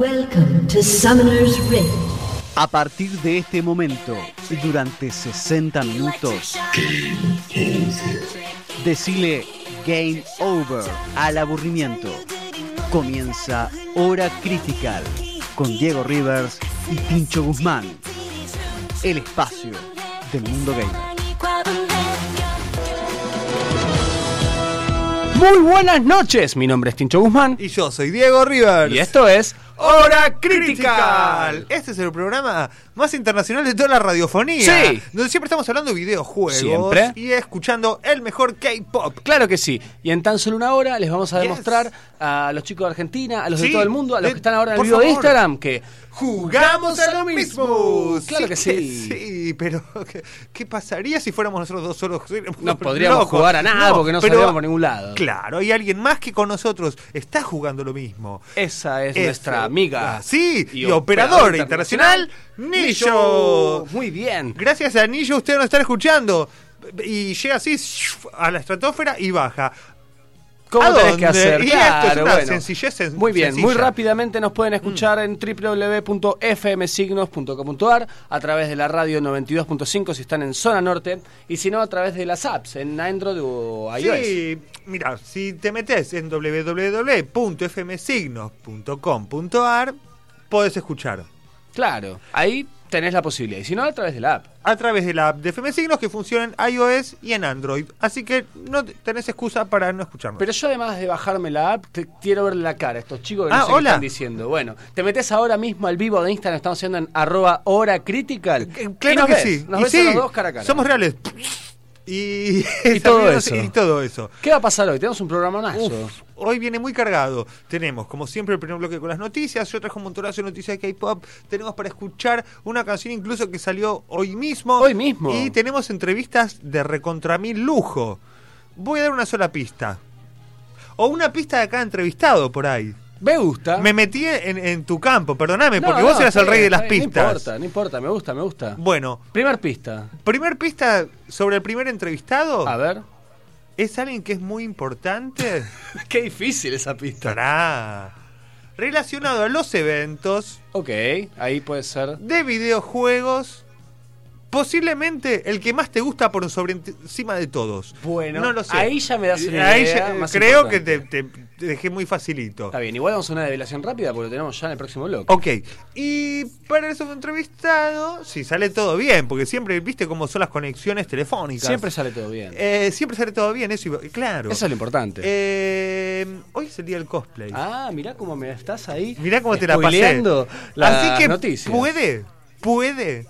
Welcome to Summoner's Rift. A partir de este momento, y durante 60 minutos, decile Game Over al aburrimiento. Comienza Hora Critical con Diego Rivers y Pincho Guzmán. El espacio del mundo gamer. Muy buenas noches, mi nombre es Tincho Guzmán Y yo soy Diego Rivers. y esto es Hora Critical. Este es el programa más internacional de toda la radiofonía. Sí. Donde siempre estamos hablando de videojuegos. Siempre. Y escuchando el mejor K-pop. Claro que sí, y en tan solo una hora les vamos a Yes. demostrar a los chicos de Argentina, a los de todo el mundo, a los de- que están ahora en el video de. Instagram, que Jugamos a lo mismo. Claro que sí. Sí, pero ¿qué, qué pasaría si fuéramos nosotros dos solos? No podríamos Locos. jugar a nada porque no salíamos por ningún lado. Claro, hay alguien más que con nosotros está jugando lo mismo. Esa es nuestra amiga. Ah, sí, y, operador internacional, Nillo. Muy bien. Gracias a Nillo ustedes nos están escuchando. Y llega así a la estratosfera y baja. ¿Cómo ¿A tenés que hacer? Y esto es Claro, una bueno. sencillez sen- Muy bien, sencilla. muy rápidamente nos pueden escuchar en www.fmsignos.com.ar a través de la radio 92.5 si están en zona norte y si no a través de las apps en Android o iOS. Sí, mira, si te metes en www.fmsignos.com.ar podés escuchar Claro, ahí tenés la posibilidad y si no a través de la app. a través de la app de FM Signos que funciona en iOS y en Android. Así que no te- tenés excusa para no escucharnos. Pero yo además de bajarme la app, te quiero ver la cara a estos chicos que Ah, no sé hola. qué están diciendo. Bueno, te metes ahora mismo al vivo de Instagram, estamos haciendo en arroba hora critical. Eh, y Claro nos que ves, sí. Nos Y ves sí, a los dos cara a cara. Somos reales. Y, Y todo eso. Y todo eso. ¿Qué va a pasar hoy? Tenemos un programa Uf, hoy viene muy cargado. Tenemos, como siempre, el primer bloque con las noticias. Yo traje un montonazo de noticias de K-pop. Tenemos para escuchar una canción incluso que salió hoy mismo. Hoy mismo. Y tenemos entrevistas de recontra mil lujo. Voy a dar una sola pista. O una pista de cada entrevistado por ahí. Me gusta. Me metí en, en tu campo, perdóname, No, porque no, vos eras el rey de las pistas. No importa, no importa, me gusta, me gusta. Bueno, Primer pista. primer pista sobre el primer entrevistado. A ver. ¿Es alguien que es muy importante? Qué difícil esa pista. Relacionado a los eventos Ok, ahí puede ser. de videojuegos. Posiblemente el que más te gusta por sobre encima de todos. Bueno, no lo sé. ahí ya me das una Ahí idea ya- más creo que te, te- te dejé muy facilito. Está bien, igual vamos a una develación rápida porque lo tenemos ya en el próximo bloque. Ok, y para el entrevistado, si sale todo bien, porque siempre viste cómo son las conexiones telefónicas. Siempre sale todo bien. Eh, siempre sale todo bien, eso claro. Eso es lo importante. Eh, hoy es el día del cosplay. Ah, mirá cómo me estás ahí. Mirá cómo te la pasé. Así que puede, puede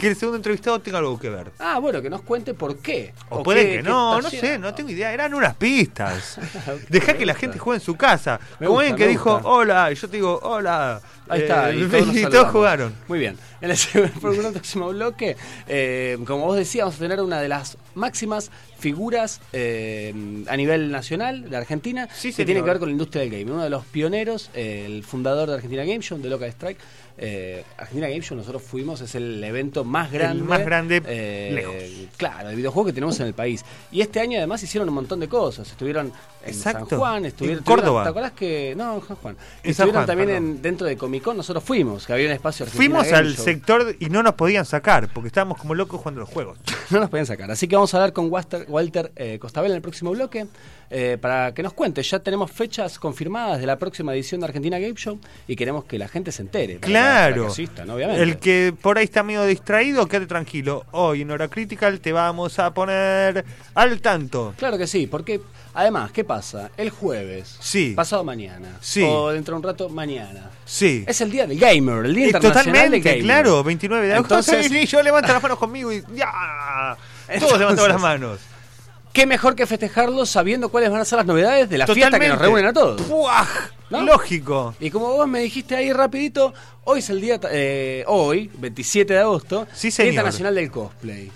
que el segundo entrevistado tenga algo que ver. Ah, bueno, que nos cuente por qué. O, puede qué- que no, no sé, no tengo idea. Eran unas pistas. Deja que la gente juegue en su casa. Me Como alguien que dijo gusta. hola, y yo te digo hola. Ahí está, Eh, y todos, y jugaron. Muy bien. En el segundo- próximo bloque, eh, como vos decías, vamos a tener una de las máximas figuras eh, a nivel nacional de Argentina Sí, que señor. tiene que ver con la industria del game. Uno de los pioneros, eh, el fundador de Argentina Game Show, de Local Strike. Eh, Argentina Game Show, nosotros fuimos, es el evento más grande. más grande, eh, lejos. Claro, de videojuegos que tenemos en el país. Y este año además hicieron un montón de cosas. Estuvieron en Exacto. San Juan, estuvieron En Córdoba. ¿Te acordás que.? No, en San Juan. En San Estuvieron Juan, también en, dentro de Comic Con, nosotros fuimos, que había un espacio Argentina Fuimos Game al Show. sector y no nos podían sacar porque estábamos como locos jugando los juegos. No nos podían sacar. Así que vamos a hablar con Walter, Walter eh, Costabel en el próximo bloque eh, para que nos cuente. Ya tenemos fechas confirmadas de la próxima edición de Argentina Game Show y queremos que la gente se entere. para que- para Claro. que asistan, obviamente. El que por ahí está medio distraído, quédate tranquilo. Hoy en Hora Critical te vamos a poner al tanto. Claro que sí, porque además, ¿qué pasa? El jueves, Sí. pasado mañana, Sí. o dentro de un rato mañana. Sí. Es el día del gamer, el día internacional del Totalmente, gamer. claro, 29 de agosto. Entonces- y yo levanto las manos conmigo y ya. Todos levantamos las manos. ¿Qué mejor que festejarlo sabiendo cuáles van a ser las novedades de la fiesta que nos reúnen a todos? ¿No? Lógico. Y como vos me dijiste ahí rapidito, hoy es el día, eh, hoy, 27 de agosto, Sí, señor. Internacional del Cosplay.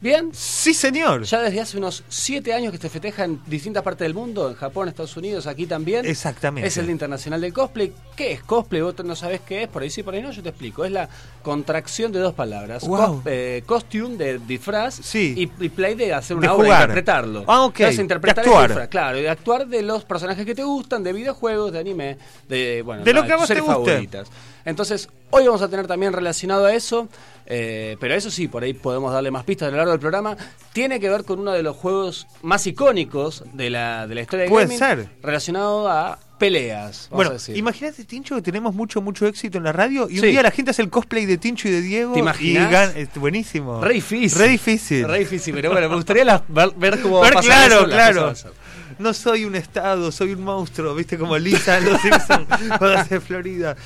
¿Bien? Sí, señor. Ya desde hace unos siete años que se festeja en distintas partes del mundo, en Japón, Estados Unidos, aquí también. Exactamente. Es el Día Internacional del Cosplay. ¿Qué es cosplay? Vos no sabés qué es, por ahí sí, por ahí no, yo te explico. Es la contracción de dos palabras. Wow. Cos, eh, costume, de disfraz, sí. y, play de hacer una de obra, jugar. interpretarlo. Ah, ok. Interpretar actuar. El disfraz, claro, y actuar de los personajes que te gustan, de videojuegos, de anime, de, bueno, de lo que te. Entonces, hoy vamos a tener también relacionado a eso, eh, pero eso sí, por ahí podemos darle más pistas a lo largo del programa, tiene que ver con uno de los juegos más icónicos de la, de la historia de gaming. Puede ser. Relacionado a peleas. Bueno, imagínate, Tincho, que tenemos mucho, mucho éxito en la radio y un día la gente hace el cosplay de Tincho y de Diego. ¿Te? Y gan es buenísimo. Re difícil. Re difícil. Re difícil, pero bueno, me gustaría la, ver, cómo ver, Claro, claro. No soy un estado, soy un monstruo, ¿viste? Como Lisa en los Simpsons cuando Florida.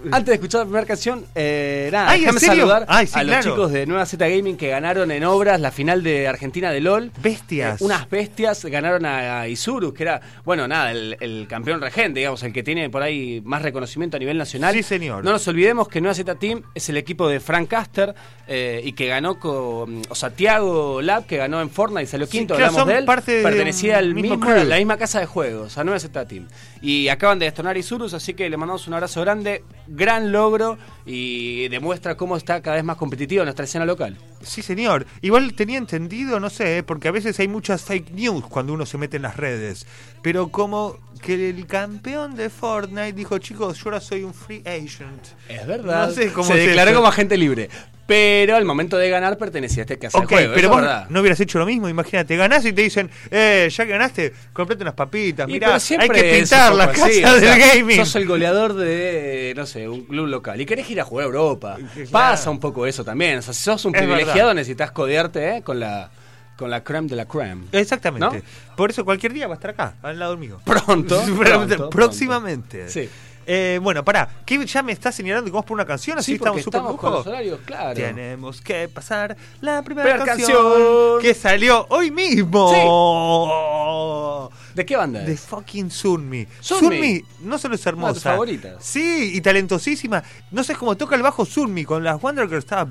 antes de escuchar la primera canción, eh, nada, Ay, déjame saludar Ay, sí, a los chicos de Nueva Z Gaming que ganaron en obras la final de Argentina de LOL. Bestias. Eh, unas bestias ganaron a, a Isurus, que era, bueno, nada, el, campeón regente, digamos, el que tiene por ahí más reconocimiento a nivel nacional. Sí, señor. No nos olvidemos que Nueva Z Team es el equipo de Frank Caster eh, y que ganó con, o sea, Tiago Lab, que ganó en Fortnite y salió quinto, sí, hablamos de él. Parte pertenecía de al mismo, la misma casa de juegos, a Nueva Z Team. Y acaban de destronar Isurus, así que le mandamos un abrazo grande gran logro y demuestra cómo está cada vez más competitiva nuestra escena local. Sí, señor. Igual tenía entendido, no sé, eh, porque a veces hay muchas fake news cuando uno se mete en las redes. Pero como que el campeón de Fortnite dijo, chicos, yo ahora soy un free agent. Es verdad. No sé se declaró como agente libre. Pero al momento de ganar pertenecía a este que hace okay, el juego. Pero verdad. no hubieras hecho lo mismo, imagínate, ganás y te dicen, eh, ya que ganaste, comprate unas papitas, mirá, hay que pintar la casa del gaming. Sos el goleador de, no sé, un club local y querés ir a jugar a Europa. Pasa un poco eso también. O sea, si sos un privilegiado necesitas codearte eh, con la con la creme de la creme. Exactamente. Por eso cualquier día va a estar acá, al lado mío. Pronto. pronto próximamente. Sí. Eh, bueno, pará, que ya me está señalando que vamos por una canción, así sí, estamos súper con los horarios, claro. Tenemos que pasar la primera canción, que salió hoy mismo. Sí. ¿De qué banda? De fucking Sunmi. Sunmi. No solo es hermosa. Favorita. Sí, y talentosísima. No sé cómo toca el bajo Sunmi con las Wonder Girls. Estaba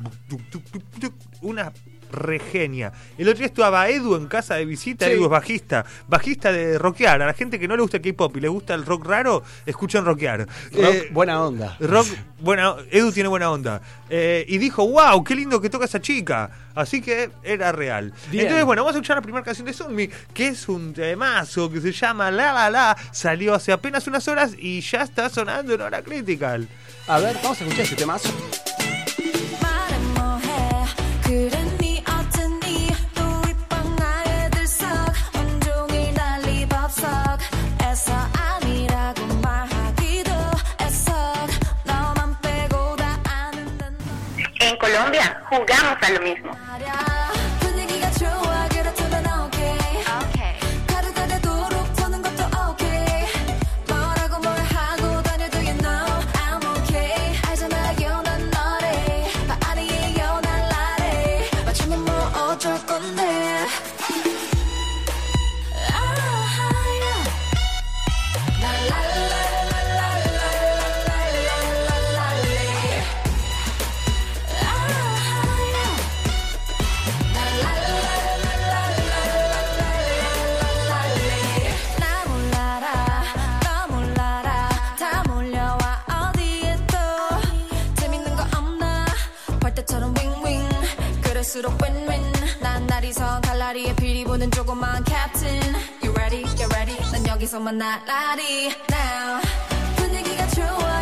una regenia. El otro día estaba Edu en casa de visita, sí. Edu es bajista, bajista de rockear. A la gente que no le gusta el K-pop y le gusta el rock raro, escuchan rockear. Eh, rock, buena onda. Rock, buena, Edu tiene buena onda. Eh, y dijo, wow, qué lindo que toca esa chica. Así que era real. Entonces, bueno, vamos a escuchar la primera canción de Sunmi, que es un temazo que se llama La La La. Salió hace apenas unas horas y ya está sonando en hora critical. A ver, vamos a escuchar ese temazo. Colombia jugamos a lo mismo. 둘이서 달라리에 비리 보는 조그만 캡틴 You ready? Get ready? 난 여기서 만나 라디 Now 분위기가 좋아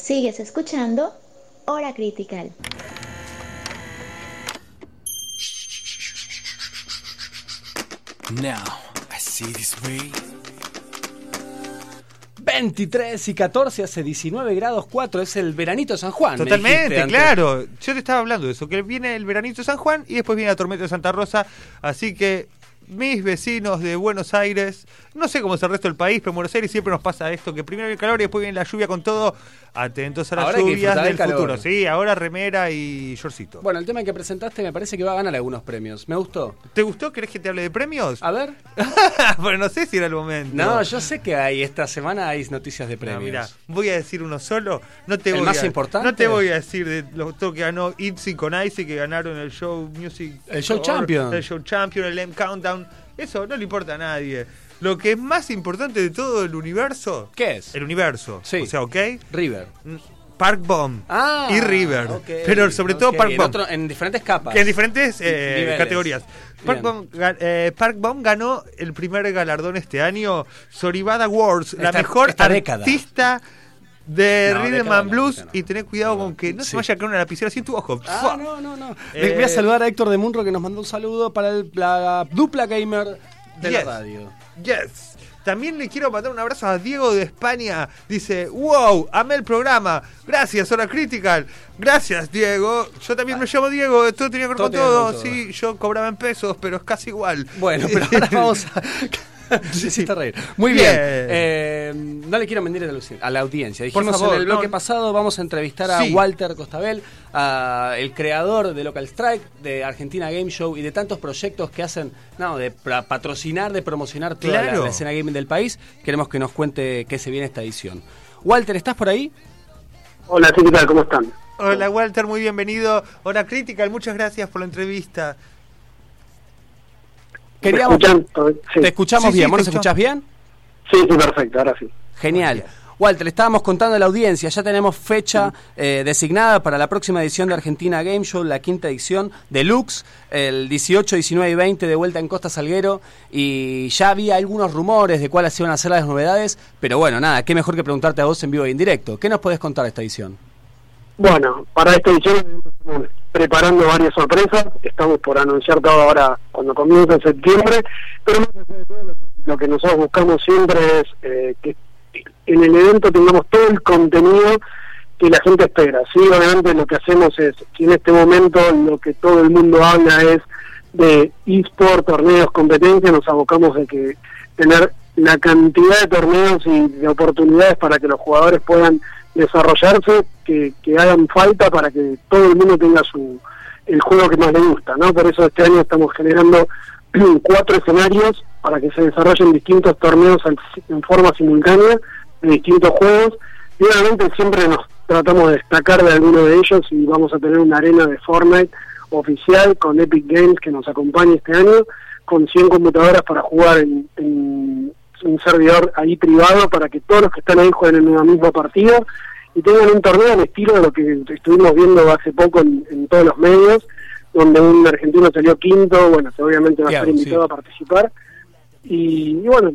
Sigues escuchando Hora Critical. Now, I see this way. 23 y 14 hace 19 grados 4, es el veranito de San Juan. Totalmente, claro. Yo te estaba hablando de eso, que viene el veranito de San Juan y después viene la tormenta de Santa Rosa. Así que mis vecinos de Buenos Aires, no sé cómo es el resto del país, pero en Buenos Aires siempre nos pasa esto, que primero viene el calor y después viene la lluvia con todo. Atentos a las Ahora lluvias del calor. futuro. Sí, ahora remera y shortcito. Bueno, el tema que presentaste me parece que va a ganar algunos premios. Me gustó. ¿Te gustó? ¿Querés que te hable de premios? A ver. pero no sé si era el momento. No, yo sé que hay esta semana hay noticias de No, premios. mira, voy a decir uno solo. No te ¿El voy más a, importante? No te voy a decir de lo que ganó Itzy con Icy, que ganaron el show Music. El show champion. El show champion, el M Countdown. Eso no le importa a nadie. Lo que es más importante de todo el universo. ¿Qué es? El universo. Sí. O sea, ¿ok? River. Park Bomb Ah, y River. Pero sobre todo Park Bomb. otro- en diferentes capas. Que en diferentes eh, categorías. Park. Bomb, eh, Park Bomb ganó el primer galardón este año, Soribada Awards, la mejor esta década. De No, Rhythm and Blues. no. Y tener cuidado con que no Sí. se vaya a caer una lapicera en tu ojo. Ah, no, no, no. Eh, Voy a saludar a Héctor de Munro que nos mandó un saludo para el- la dupla gamer de Yes. la radio. Yes. También le quiero mandar un abrazo a Diego de España. Dice, wow, amé el programa. Gracias, Hora Critical. Gracias, Diego. Yo también me llamo Diego. Todo tenía que ver todo. con todo. Sí, yo cobraba en pesos, pero es casi igual. Bueno, pero ahora vamos a. Reír. Muy bien. Bien. Eh, no le quiero mentir a la, audi- a la audiencia. Por Dijimos favor, en el bloque no. pasado, vamos a entrevistar a Sí. Walter Costabel, a el creador de Local Strike, de Argentina Game Show y de tantos proyectos que hacen, no, de patrocinar, de promocionar toda la- Claro. la, escena gaming del país. Queremos que nos cuente qué se viene esta edición. Walter, ¿estás por ahí? Hola, ¿qué tal? ¿Cómo están? Hola Walter, muy bienvenido. Hora Critical, muchas gracias por la entrevista. Queríamos, ¿Me escuchan? Sí. Te escuchamos Sí, sí, bien. ¿Vos te nos escuchás bien? Sí, sí, perfecto, ahora sí. Genial. Walter, le estábamos contando a la audiencia, ya tenemos fecha eh, designada para la próxima edición de Argentina Game Show, la quinta edición Deluxe, el 18, 19 y 20 de vuelta en Costa Salguero, y ya había algunos rumores de cuáles iban a ser las novedades, pero bueno, nada, qué mejor que preguntarte a vos en vivo y en directo. ¿Qué nos podés contar de esta edición? Bueno, para esta edición preparando varias sorpresas. Estamos por anunciar todo ahora cuando comienza en septiembre. Pero lo que nosotros buscamos siempre es eh, que en el evento tengamos todo el contenido que la gente espera. Sí, obviamente lo que hacemos es en este momento lo que todo el mundo habla es de eSport, torneos, competencias, nos abocamos de que tener la cantidad de torneos y de oportunidades para que los jugadores puedan desarrollarse, que, que hagan falta para que todo el mundo tenga su el juego que más le gusta, ¿no? Por eso este año estamos generando cuatro escenarios para que se desarrollen distintos torneos en forma simultánea de distintos juegos y obviamente siempre nos tratamos de destacar de alguno de ellos y vamos a tener una arena de Fortnite oficial con Epic Games que nos acompaña este año con 100 computadoras para jugar en un servidor ahí privado para que todos los que están ahí jueguen en una misma partida y tengan un torneo al estilo de lo que estuvimos viendo hace poco en, en todos los medios donde un argentino salió quinto, bueno, obviamente va a ser invitado sí. a participar y, y bueno,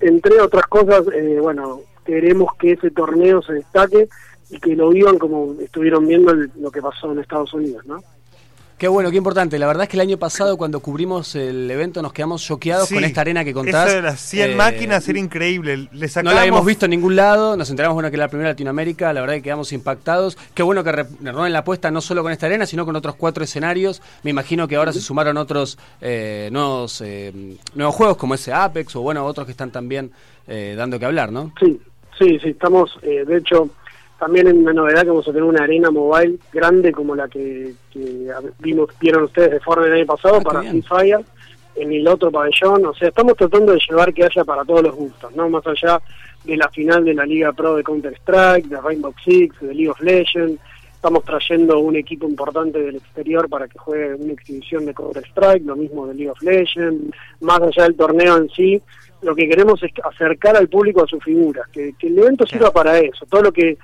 entre otras cosas, eh, bueno, queremos que ese torneo se destaque y que lo vivan como estuvieron viendo el- lo que pasó en Estados Unidos, ¿no? Qué bueno, qué importante. La verdad es que el año pasado cuando cubrimos el evento nos quedamos choqueados Sí, con esta arena que contás. Eso de las 100 Eh, máquinas era increíble. Le No la habíamos visto en ningún lado, nos enteramos bueno que era la primera de Latinoamérica, la verdad que quedamos impactados. Qué bueno que re- renueven la apuesta no solo con esta arena, sino con otros cuatro escenarios. Me imagino que ahora se sumaron otros eh, nuevos, eh, nuevos juegos como ese Apex o bueno, otros que están también eh, dando que hablar, ¿no? Sí, sí, sí, estamos, eh, de hecho, también en una novedad que vamos a tener una arena mobile grande como la que, que vimos, vieron ustedes de Fortnite el año pasado Ah, para. Free Fire en el otro pabellón, o sea, estamos tratando de llevar que haya para todos los gustos, ¿no? Más allá de la final de la Liga Pro de Counter-Strike, de Rainbow Six, de League of Legends, estamos trayendo un equipo importante del exterior para que juegue una exhibición de Counter-Strike, lo mismo de League of Legends, más allá del torneo en sí, lo que queremos es acercar al público a sus figuras, que, que el evento sirva para eso, todo lo que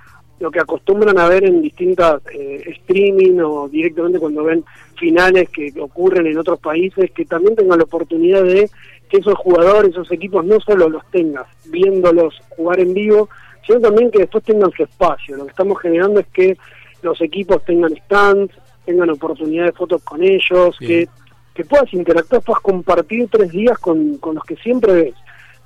lo que acostumbran a ver en distintas eh, streaming o directamente cuando ven finales que ocurren en otros países, que también tengan la oportunidad de que esos jugadores, esos equipos no solo los tengas viéndolos jugar en vivo, sino también que después tengan su espacio. Lo que estamos generando es que los equipos tengan stands, tengan oportunidad de fotos con ellos, Bien. que, que puedas interactuar, puedas compartir tres días con, con los que siempre ves.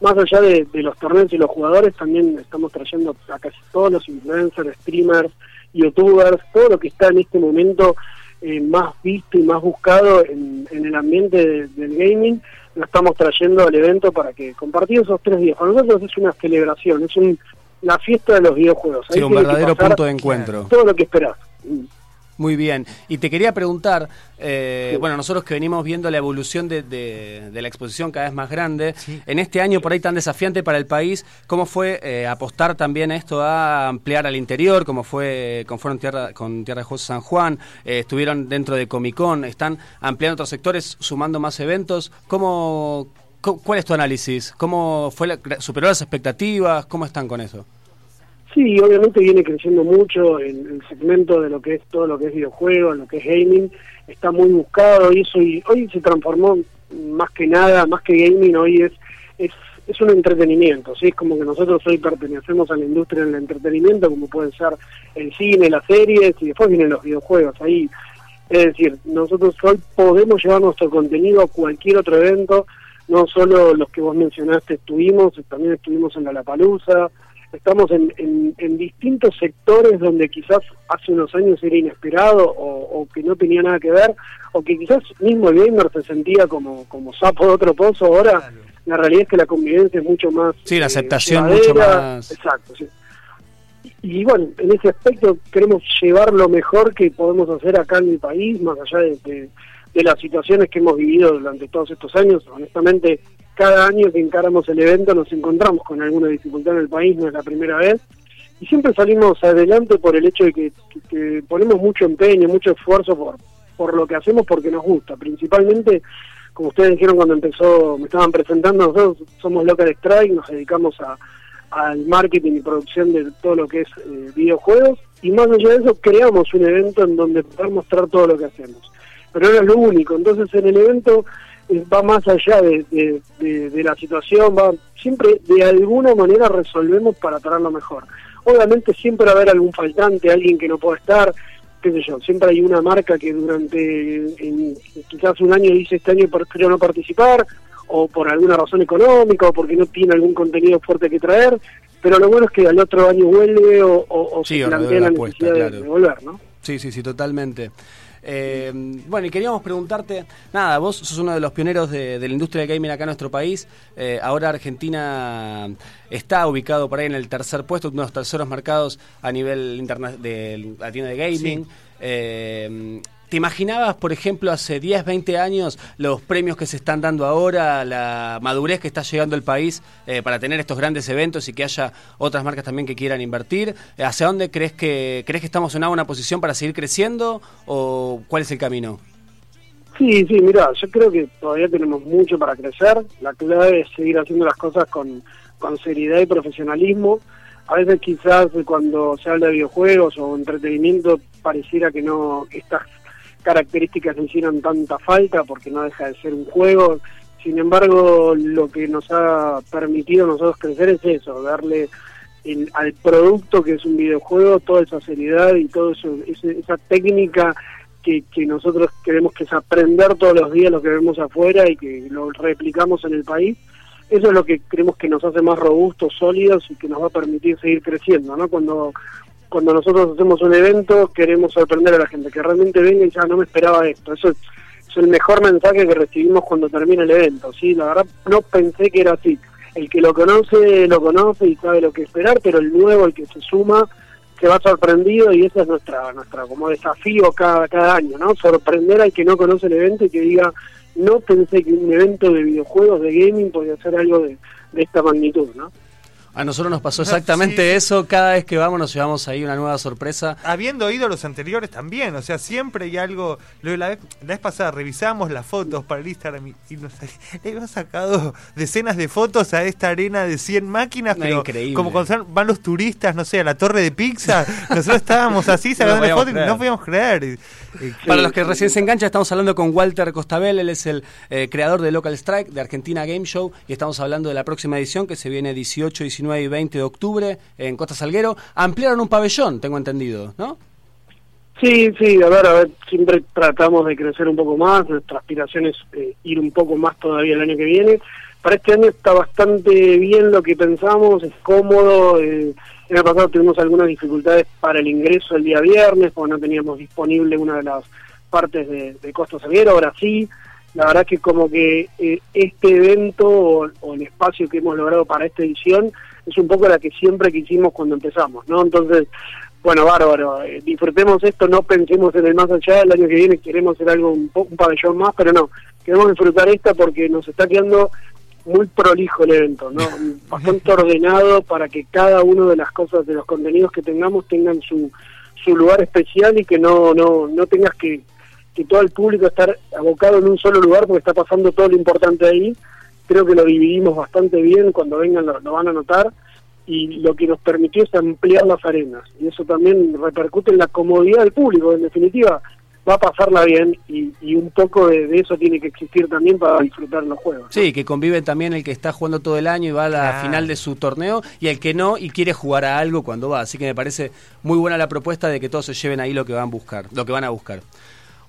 Más allá de, de los torneos y los jugadores, también estamos trayendo a casi todos los influencers, streamers, youtubers, todo lo que está en este momento eh, más visto y más buscado en, en el ambiente de- del gaming, lo estamos trayendo al evento para que compartir esos tres días. Para nosotros es una celebración, es un, la fiesta de los videojuegos. Sí, Ahí un tiene que verdadero punto de encuentro. Todo lo que esperás. Muy bien. Y te quería preguntar, eh, Sí. bueno, nosotros que venimos viendo la evolución de, de- de la exposición cada vez más grande, en este año por ahí tan desafiante para el país, ¿cómo fue eh, apostar también a esto, a ampliar al interior, como fue con, fueron tierra, con Tierra de José San Juan, eh, estuvieron dentro de Comic Con, están ampliando otros sectores, sumando más eventos? ¿Cómo, cu- ¿Cuál es tu análisis? ¿Cómo fue la- superó las expectativas? ¿Cómo están con eso? Sí, obviamente viene creciendo mucho el, el segmento de lo que es todo lo que es videojuegos, lo que es gaming, está muy buscado y eso y hoy se transformó más que nada, más que gaming, hoy es es, es un entretenimiento, ¿sí? es como que nosotros hoy pertenecemos a la industria del entretenimiento, como pueden ser el cine, las series y después vienen los videojuegos, ahí es decir, nosotros hoy podemos llevar nuestro contenido a cualquier otro evento, no solo los que vos mencionaste estuvimos, también estuvimos en la Lapalusa, estamos en, en, en distintos sectores donde quizás hace unos años era inesperado o, o que no tenía nada que ver, o que quizás mismo el gamer se sentía como, como sapo de otro pozo, ahora la realidad es que la convivencia es mucho más... Sí, la eh, aceptación llevadera. mucho más- Exacto, sí. Y bueno, en ese aspecto queremos llevar lo mejor que podemos hacer acá en mi país, más allá de, de- de las situaciones que hemos vivido durante todos estos años. Honestamente, cada año que encaramos el evento nos encontramos con alguna dificultad en el país, no es la primera vez. Y siempre salimos adelante por el hecho de que, que- que ponemos mucho empeño, mucho esfuerzo por, por lo que hacemos porque nos gusta. Principalmente, como ustedes dijeron cuando empezó, me estaban presentando, nosotros somos Local Strike, nos dedicamos a, al marketing y producción de todo lo que es eh, videojuegos y más allá de eso creamos un evento en donde poder mostrar todo lo que hacemos. Pero no es lo único, entonces en el evento va más allá de, de- de- de la situación, va siempre de alguna manera resolvemos para traerlo mejor. Obviamente siempre va a haber algún faltante, alguien que no pueda estar, qué sé yo, siempre hay una marca que durante en- quizás un año dice este año prefiero no participar, o por alguna razón económica, o porque no tiene algún contenido fuerte que traer, pero lo bueno es que al otro año vuelve o, o- o Sí, se plantea la la apuesta, necesidad claro. de volver, ¿no? Sí, sí, sí, totalmente. Eh, bueno, y queríamos preguntarte, nada, vos sos uno de los pioneros de, de la industria del gaming acá en nuestro país. Eh, ahora Argentina está ubicado por ahí en el tercer puesto, uno de los terceros mercados a nivel interna de latino de gaming. Eh, ¿Te imaginabas, por ejemplo, hace 10, 20 años los premios que se están dando ahora, la madurez que está llegando el país eh, para tener estos grandes eventos y que haya otras marcas también que quieran invertir? Eh, ¿Hacia dónde crees que crees que estamos en una posición para seguir creciendo o cuál es el camino? Sí, sí, mira, yo creo que todavía tenemos mucho para crecer. La clave es seguir haciendo las cosas con, con seriedad y profesionalismo. A veces quizás cuando se habla de videojuegos o entretenimiento pareciera que no estas características no hicieron tanta falta porque no deja de ser un juego. Sin embargo, lo que nos ha permitido nosotros crecer es eso, darle el- al producto que es un videojuego toda esa seriedad y toda esa técnica que, que nosotros queremos que es aprender todos los días lo que vemos afuera y que lo replicamos en el país. Eso es lo que creemos que nos hace más robustos, sólidos y que nos va a permitir seguir creciendo, ¿no? Cuando cuando nosotros hacemos un evento queremos sorprender a la gente, que realmente venga y ya no me esperaba esto. Eso es, es el mejor mensaje que recibimos cuando termina el evento, ¿sí? La verdad no pensé que era así. El que lo conoce, lo conoce y sabe lo que esperar, pero el nuevo, el que se suma, se va sorprendido y ese es nuestra nuestra como desafío cada cada año, ¿no? Sorprender al que no conoce el evento y que diga, no pensé que un evento de videojuegos, de gaming, podía ser algo de, de esta magnitud, ¿no? A nosotros nos pasó exactamente eso. Cada vez que vamos nos llevamos ahí una nueva sorpresa. Habiendo oído los anteriores también, o sea, siempre hay algo. La, vez, la vez pasada revisamos las fotos para el Instagram y, y nos le hemos sacado decenas de fotos a esta arena de 100 máquinas, No, pero increíble. como cuando van los turistas, no sé, a la torre de pizza, nosotros estábamos así sacando podíamos fotos y no podíamos creer. Y- y- Para los que recién se enganchan, estamos hablando con Walter Costabel, él es el eh, creador de Local Strike, de Argentina Game Show, y estamos hablando de la próxima edición que se viene 18, 19 y 20 de octubre en Costa Salguero. Ampliaron un pabellón, tengo entendido, ¿no? Sí, sí, a ver, a ver, siempre tratamos de crecer un poco más, nuestra aspiración es eh, ir un poco más todavía el año que viene. Para este año está bastante bien lo que pensamos, es cómodo. Eh, el pasado tuvimos algunas dificultades para el ingreso el día viernes, porque no teníamos disponible una de las partes de, de Costa Salguero, ahora sí. La verdad que como que eh, este evento o, o el espacio que hemos logrado para esta edición es un poco la que siempre quisimos cuando empezamos, ¿no? Entonces, bueno, bárbaro, eh, disfrutemos esto, no pensemos en el más allá, el año que viene queremos hacer algo, un, un pabellón más, pero no, queremos disfrutar esta porque nos está quedando muy prolijo el evento, ¿no? Bastante ordenado para que cada una de las cosas, de los contenidos que tengamos tengan su, su lugar especial y que no, no, no tengas que, que todo el público estar abocado en un solo lugar porque está pasando todo lo importante ahí. Creo que lo dividimos bastante bien, cuando vengan lo, lo van a notar y lo que nos permitió es ampliar las arenas y eso también repercute en la comodidad del público, en definitiva va a pasarla bien y, y un poco de, de eso tiene que existir también para disfrutar los juegos. Sí, que convive también el que está jugando todo el año y va a la final de su torneo y el que no y quiere jugar a algo cuando va. Así que me parece muy buena la propuesta de que todos se lleven ahí lo que van a buscar, lo que van a buscar.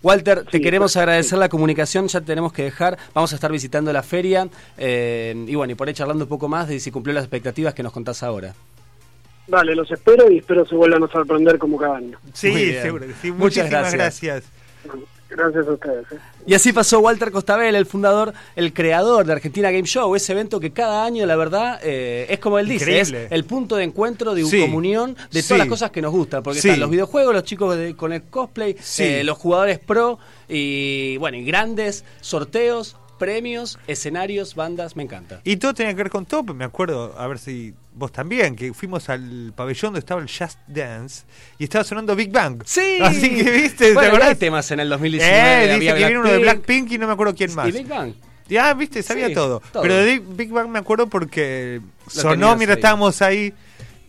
Walter, te Sí, queremos agradecer la comunicación, ya te tenemos que dejar, vamos a estar visitando la feria eh, y bueno, y por ahí charlando un poco más de si cumplió las expectativas que nos contás ahora. Dale, los espero y espero se vuelvan a sorprender como cada año. Sí, seguro sí. Muchas Muchísimas gracias. gracias. Gracias a ustedes. ¿eh? Y así pasó Walter Costabel, el fundador, el creador de Argentina Game Show, ese evento que cada año, la verdad, eh, es como él dice, es el punto de encuentro, de Sí. comunión de Sí. todas las cosas que nos gustan, porque Sí. están los videojuegos, los chicos de- con el cosplay, Sí. eh, los jugadores pro y bueno, y grandes sorteos, premios, escenarios, bandas, me encanta. Y todo tenía que ver con Top, me acuerdo, a ver si vos también, que fuimos al pabellón donde estaba el Just Dance y estaba sonando Big Bang. Sí. Así que viste, ¿te bueno, y acordás? hay temas en el 2019. Eh, dice que viene uno de Blackpink y no me acuerdo quién más. y Big Bang. Ya, viste, sabía Sí, todo. todo. Pero de Big Bang me acuerdo porque sonó mientras ahí. estábamos ahí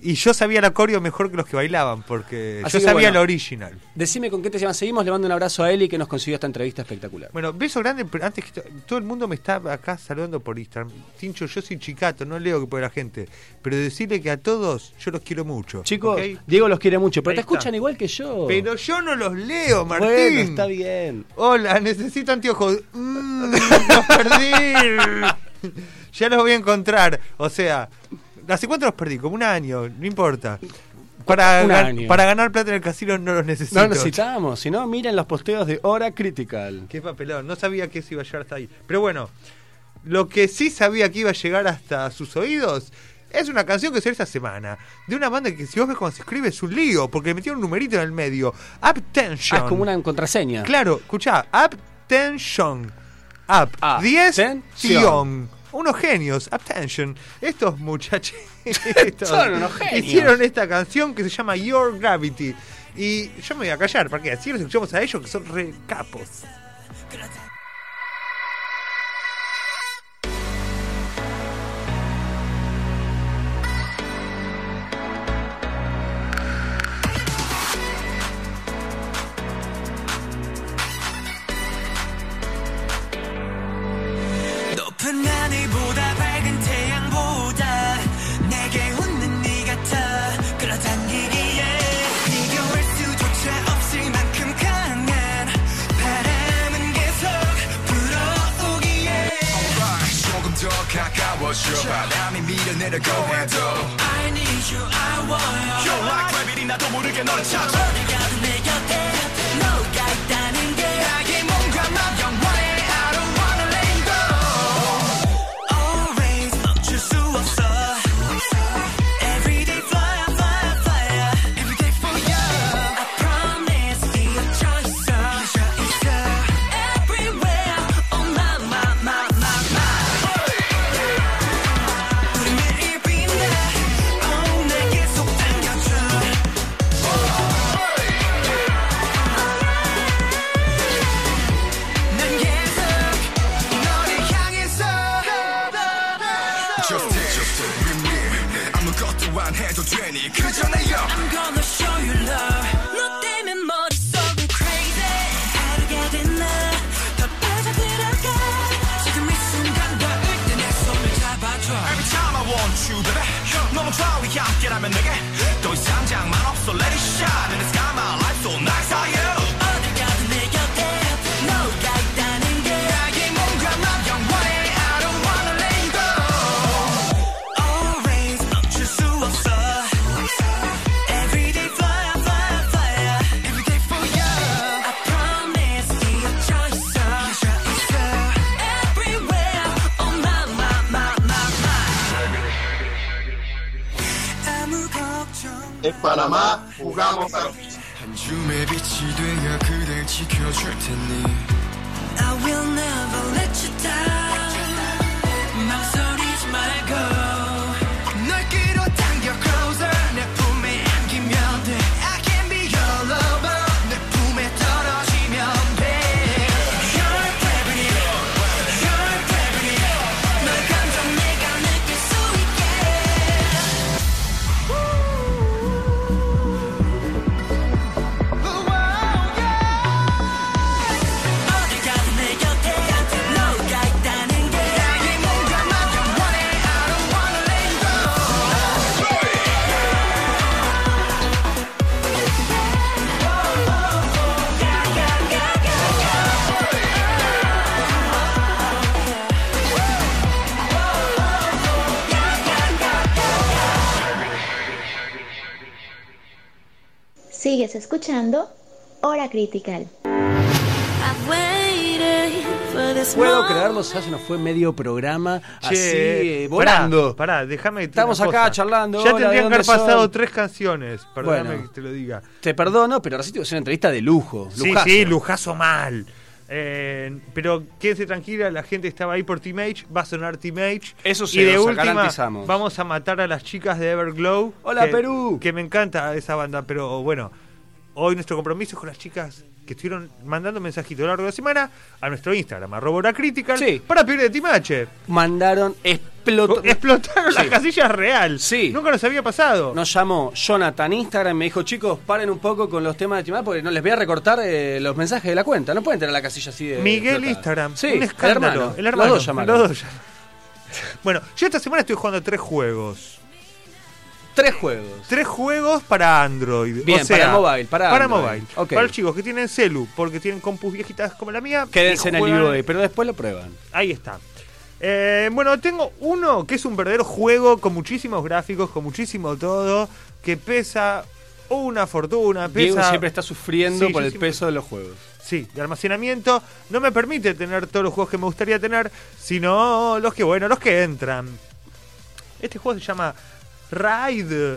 y yo sabía la coreo mejor que los que bailaban porque Así yo sabía bueno. la original. Decime con qué te llamas. Seguimos, le mando un abrazo a Eli que nos consiguió esta entrevista espectacular. Bueno, beso grande, pero antes que to- todo el mundo me está acá saludando por Instagram. Tincho, yo soy chicato, no leo que por la gente, pero decirle que a todos yo los quiero mucho. Chicos. Diego los quiere mucho, pero Ahí te está. escuchan igual que yo. Pero yo no los leo, Martín. Bueno, está bien. Hola, necesito anteojos. Mm, los perdí. ya los voy a encontrar. O sea, ¿hace cuánto los perdí? Como un año, no importa. Para, Un gan- año. para ganar plata en el casino no los necesito. No necesitamos, si no, miren los posteos de Hora Critical. Qué papelón, no sabía que eso iba a llegar hasta ahí. Pero bueno, lo que sí sabía que iba a llegar hasta sus oídos es una canción que salió esta semana. De una banda que si vos ves cómo se escribe es un lío, porque le metieron un numerito en el medio. Uptension. Ah, es como una contraseña. Claro, escuchá, Uptension. Up. Ah, 10 ten- tion. Unos genios, Uptension. Estos muchachitos Son unos genios. hicieron esta canción que se llama Your Gravity. Y yo me voy a callar, porque así los escuchamos a ellos que son re Sigues escuchando Hora Critical. Puedo creerlo, ya se nos fue medio programa así Che, eh, volando. Pará, pará, déjame Estamos acá cosa. charlando, Ya hola, ¿de tendrían que haber pasado son? tres canciones. Perdóname Bueno. que te lo diga. Te perdono, pero ahora sí te voy a hacer una entrevista de lujo. Sí, lujazo. sí, lujazo mal. Eh, pero quédense tranquila, la gente estaba ahí por Team H, va a sonar Team H. Eso y se de última garantizamos. vamos a matar a las chicas de Everglow. Hola, que- Perú. Que me encanta esa banda, pero bueno, hoy nuestro compromiso es con las chicas que estuvieron mandando mensajitos a lo largo de la semana a nuestro Instagram, arroba Hora Critical, Sí. para pedir de H. Mandaron, explotó. Explotaron Sí. las casillas real. Sí. Nunca nos había pasado. Nos llamó Jonathan Instagram y me dijo, chicos, paren un poco con los temas de Timar porque no les voy a recortar eh, los mensajes de la cuenta. No pueden tener la casilla así de. Miguel explotada. Instagram. Sí, un escándalo. El hermano. El hermano. Los dos llamaron. los dos llamaron. Bueno, yo esta semana estoy jugando tres juegos. Tres juegos. Tres juegos para Android. Bien, o sea, para mobile, para Android. mobile. Ok. Para los chicos que tienen celu, porque tienen compus viejitas como la mía. Quédense en el UOE, pero después lo prueban. Ahí está. Eh, bueno, tengo uno que es un verdadero juego con muchísimos gráficos, con muchísimo todo, que pesa una fortuna. Pesa, Diego siempre está sufriendo Sí, por el siempre- peso de los juegos. Sí, de almacenamiento. No me permite tener todos los juegos que me gustaría tener, sino los que, bueno, los que entran. Este juego se llama Raid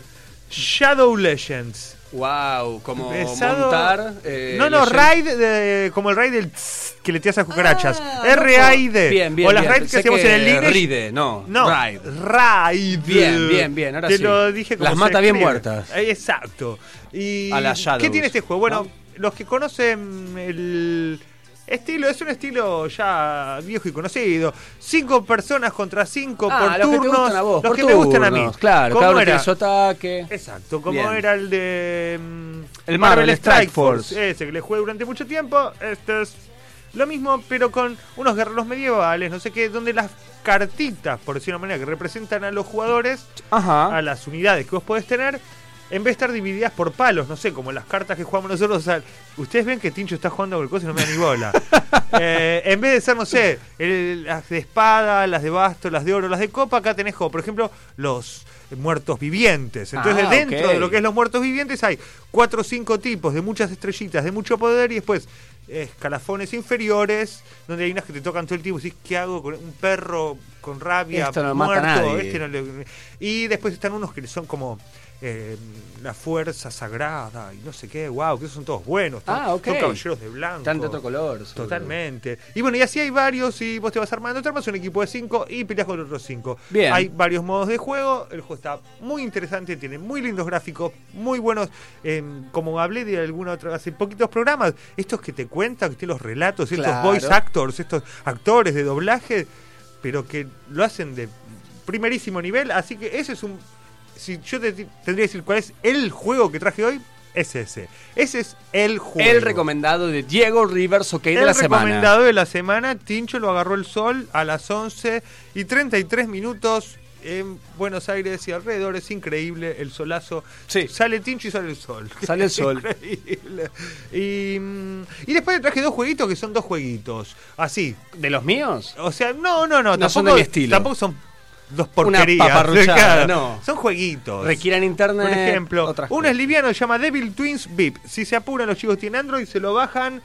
Shadow Legends. Wow, como Pesado- montar. eh, no, no, Raid de- como el Raid del tss, que le tiras a cucarachas. Ah, R-A-I-D. Bien, bien. O las bien. Raid que hacíamos en el Lineage. Ride, no. No, Raid. Raid. Bien, bien, bien, ahora Te sí. lo dije como Las mata bien escribe. muertas. Eh, Exacto. Y A las Shadows, ¿Qué tiene este juego? Bueno, ¿no? los que conocen el estilo, es un estilo ya viejo y conocido. Cinco personas contra cinco Ah, por los que te turnos. gustan a vos, los por que me gustan a mí. Claro, ¿Cómo cada uno era? tiene su ataque. Exacto, como Bien. era el de mm, El Marvel Strike Force. Ese que le jugué durante mucho tiempo. Este es lo mismo, pero con unos guerreros medievales, no sé qué, donde las cartitas, por decirlo de una manera, que representan a los jugadores, Ajá. a las unidades que vos podés tener, en vez de estar divididas por palos, no sé, como las cartas que jugamos nosotros. o sea, ustedes ven que Tincho está jugando el coso y no me da ni bola. Eh, en vez de ser, no sé, el- las de espada, las de basto, las de oro, las de copa, acá tenés como, por ejemplo, los muertos vivientes. Entonces, Ah, dentro de lo que es los muertos vivientes hay cuatro o cinco tipos de muchas estrellitas, de mucho poder y después escalafones inferiores, donde hay unas que te tocan todo el tiempo y decís, ¿qué hago con un perro con rabia Esto no mata a muerto? nadie. Este no le- Y después están unos que son como eh, la fuerza sagrada y no sé qué, wow, que esos son todos buenos. Ah, ok. Son caballeros de blanco. Están de otro color. Totalmente. Y bueno, y así hay varios, y vos te vas armando, te armas un equipo de cinco y peleas con otros cinco. Bien. Hay varios modos de juego, el juego está muy interesante, tiene muy lindos gráficos, muy buenos, eh, como hablé de alguna otra, hace poquitos programas, estos que te cuentan, que tienen los relatos, estos voice actors, estos actores de doblaje, pero que lo hacen de primerísimo nivel, así que ese es un... Si yo te tendría que decir cuál es el juego que traje hoy, es ese. Ese es el juego. El recomendado de Diego Rivers, ok, de El la semana. recomendado de la semana, Tincho lo agarró el sol a las 11 y 33 minutos en Buenos Aires y alrededor. Es increíble el solazo. Sí. Sale Tincho y sale el sol. Sale el sol. Increíble. Y, mm, y después le traje dos jueguitos que son dos jueguitos. Así. ¿De los míos? O sea, no, no, no. No son de mi estilo. Tampoco son dos Una porquerías. paparruchada, Claro. no. Son jueguitos. Requieran internet. Por ejemplo, otras uno cosas. es liviano, se llama Devil Twins VIP. Si se apuran, los chicos tienen Android, se lo bajan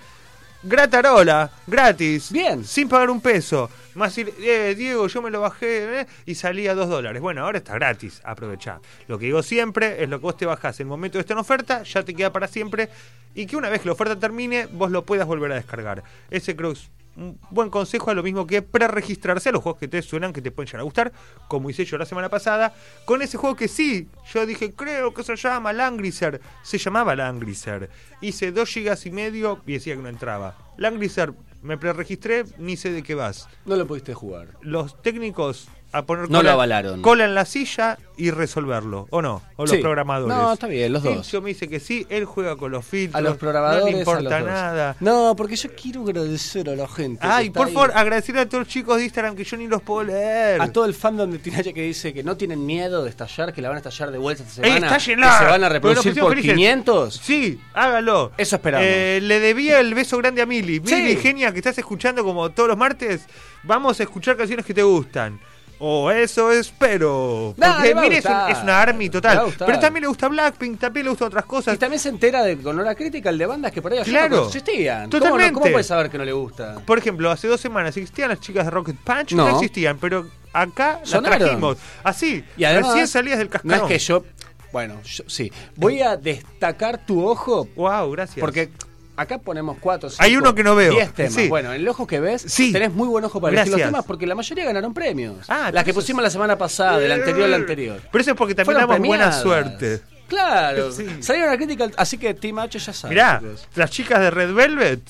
gratarola, gratis. Bien. Sin pagar un peso. Más decir, eh, Diego, yo me lo bajé eh, y salía dos dólares. Bueno, ahora está gratis, aprovechá. Lo que digo siempre es lo que vos te bajás en el momento de estar en oferta, ya te queda para siempre. Y que una vez que la oferta termine, vos lo puedas volver a descargar. Ese creo un buen consejo, es lo mismo que preregistrarse a los juegos que te suenan, que te pueden llegar a gustar, como hice yo la semana pasada, con ese juego que sí, yo dije, creo que se llama Langriser, se llamaba Langriser, hice dos gigas y medio y decía que no entraba. Langriser, me preregistré, ni sé de qué vas. No lo pudiste jugar. Los técnicos a poner No cola, cola en la silla y resolverlo, ¿o no? O los Sí. programadores. No, está bien, los dos. Tincho me dice que sí, él juega con los filtros, A los programadores. no le importa nada. No, porque yo quiero agradecer a la gente. Ay, por ahí. favor, agradecer a todos los chicos de Instagram que yo ni los puedo leer. A todo el fandom de Teenage que dice que no tienen miedo de estallar, que la van a estallar de vuelta esta ¡Ey, semana. estállenla! que se van a reproducir por felices. 500. Sí, hágalo. Eso esperamos. Eh, le debía el beso grande a Mili. Sí. Mili, genia, que estás escuchando como todos los martes. Vamos a escuchar canciones que te gustan. O eso espero. No, Porque a Mili es, un- es una army total. Pero también le gusta Blackpink, también le gustan otras cosas. Y también se entera de con hora crítica el de bandas que por ahí Claro. no existían. ¿Cómo, Totalmente. no, ¿Cómo puedes saber que no le gusta? Por ejemplo, hace dos semanas existían las chicas de Rocket Punch, no, No. existían, pero acá las Sonaron. trajimos. Así, Y además, recién salías del No cascarón. es que yo. Bueno, yo, sí. Voy a destacar tu ojo Wow, gracias. porque acá ponemos cuatro. Hay cinco, uno que no veo. Diez temas. Sí. Bueno, en el ojo que ves, Sí. tenés muy buen ojo para elegir los Gracias. temas porque la mayoría ganaron premios. Ah, Las que pusimos la semana pasada, del anterior al anterior. Pero eso es porque también damos buena suerte. Claro. Sí. Salieron a crítica, así que Team H ya sabe. Mirá, las chicas de Red Velvet,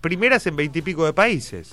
primeras en veintipico de países.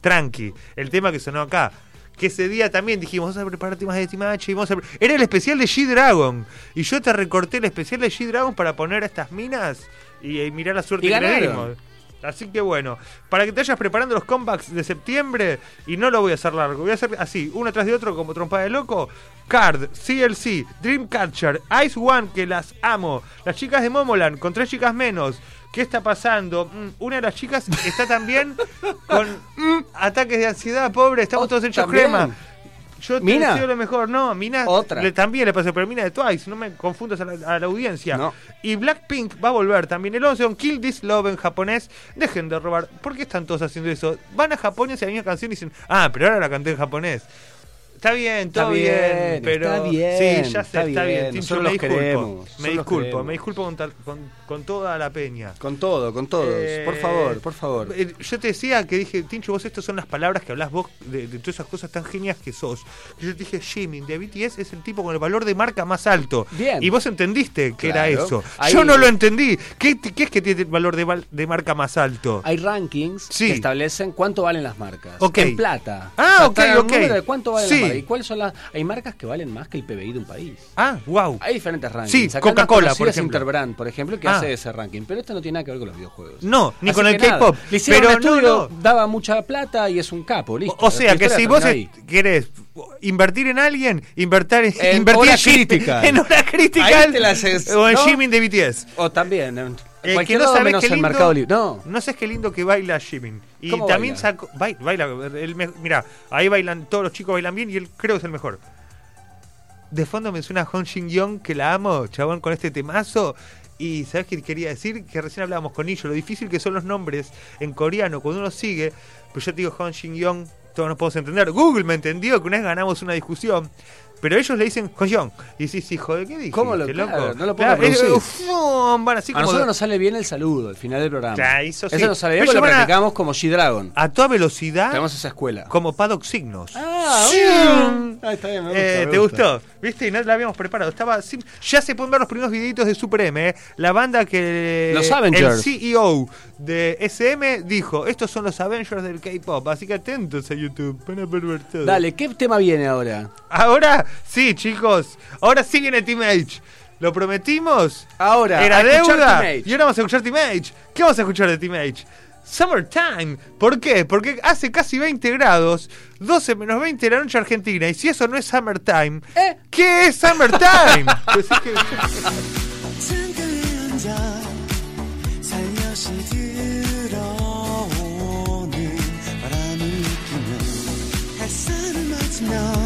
Tranqui, el tema que sonó acá. Que ese día también dijimos, vamos a preparar temas de Team H y vamos a... pre-". Era el especial de G-Dragon. Y yo te recorté el especial de G-Dragon para poner a estas minas y, y mirar la suerte Y que le dimos. Así que bueno, para que te vayas preparando los comebacks de septiembre, y no lo voy a hacer largo, voy a hacer así, uno tras de otro como trompa de loco. Card, CLC, Dreamcatcher, Ice One, que las amo. Las chicas de Momoland, con tres chicas menos. ¿Qué está pasando? Mm, Una de las chicas está también con mm, ataques de ansiedad, pobre, estamos Oh, todos hechos ¿también? crema. Yo te ¿Mina? deseo lo mejor, no, Mina Otra. le- también le pasó, pero Mina de Twice, no me confundas a la, a la audiencia. No. Y Blackpink va a volver también el 11 con Kill This Love en japonés. Dejen de robar. ¿Por qué están todos haciendo eso? Van a Japón y hacen la misma canción y dicen, ah, pero ahora la canté en japonés. Está bien, todo Está bien, pero está bien, sí, ya sé, está está, bien. bien, Tincho, nosotros me disculpo, queremos, me disculpo, me disculpo con, tal- con, con toda la peña. Con todo, con todos. Eh, por favor, por favor. eh, Yo te decía que dije, Tincho, vos estas son las palabras que hablas vos de, de todas esas cosas tan genias que sos. Y yo te dije, Jimin de BTS es el tipo con el valor de marca más alto. Bien. Y vos entendiste que era eso. Ahí- Yo no lo entendí. ¿Qué, qué es que tiene el valor de, marca más alto? Hay rankings Sí. que establecen cuánto valen las marcas. Ok. En plata. Ah, O sea, ok, ok. de cuánto valen Sí. las marcas. ¿Y cuáles son las.? Hay marcas que valen más que el PBI de un país. Ah, wow. Hay diferentes rankings. Sí, Coca-Cola, por es ejemplo. Interbrand, por ejemplo, que Ah. hace ese ranking. Pero esto no tiene nada que ver con los videojuegos. No, ni Así con el K-pop. Pero no, no. daba mucha plata y es un capo, listo. O sea que si vos est- querés invertir en alguien, invertir en, invertir hora crítica. En hora crítica. Ahí te la haces, o en ¿no? Jimin de BTS. O también, en Eh, que no sabes menos qué lindo, Mercado Libre. No, no sabes qué lindo que baila Jimin. Y ¿Cómo también baila? sacó. Baila, baila el me- mira, ahí bailan, todos los chicos bailan bien y él creo que es el mejor. De fondo me suena Hong Shin Young, que la amo, chabón, con este temazo. Y ¿sabes qué quería decir? Que recién hablábamos con ellos, lo difícil que son los nombres en coreano cuando uno sigue. Pues yo te digo Hong Shin Young, todos nos podemos entender. Google me entendió que una vez ganamos una discusión. Pero ellos le dicen Young. Y decís, hijo de qué dijiste, ¿Cómo lo- loco? claro, no lo puedo Claro, es- reproducir. uf, van así a nosotros nos sale bien el saludo al final del programa. Ya, eso sí. nos sale bien porque lo a- practicamos como G-Dragon. a toda velocidad Tenemos esa escuela. como Paddock Signos. Ah, Sí. Ah, está bien, me gusta, Eh, me ¿Te gusta. gustó? ¿Viste? Y no la habíamos preparado. Estaba sim- Ya se pueden ver los primeros videitos de Super M. eh. La banda que. Los Avengers. El CEO de SM dijo: Estos son los Avengers del K-pop. Así que atentos a YouTube. Van a todo. Dale, ¿qué tema viene ahora? Ahora sí, chicos. Ahora sí viene Team H. ¿Lo prometimos? Ahora, Era deuda. Y ahora vamos a escuchar Team H. ¿Qué vamos a escuchar de Team H? Summertime. ¿Por qué? Porque hace casi 20 grados, 12 menos 20 de la noche argentina. Y si eso no es Summertime, ¿Eh? ¿qué es Summertime? Pues es que- 창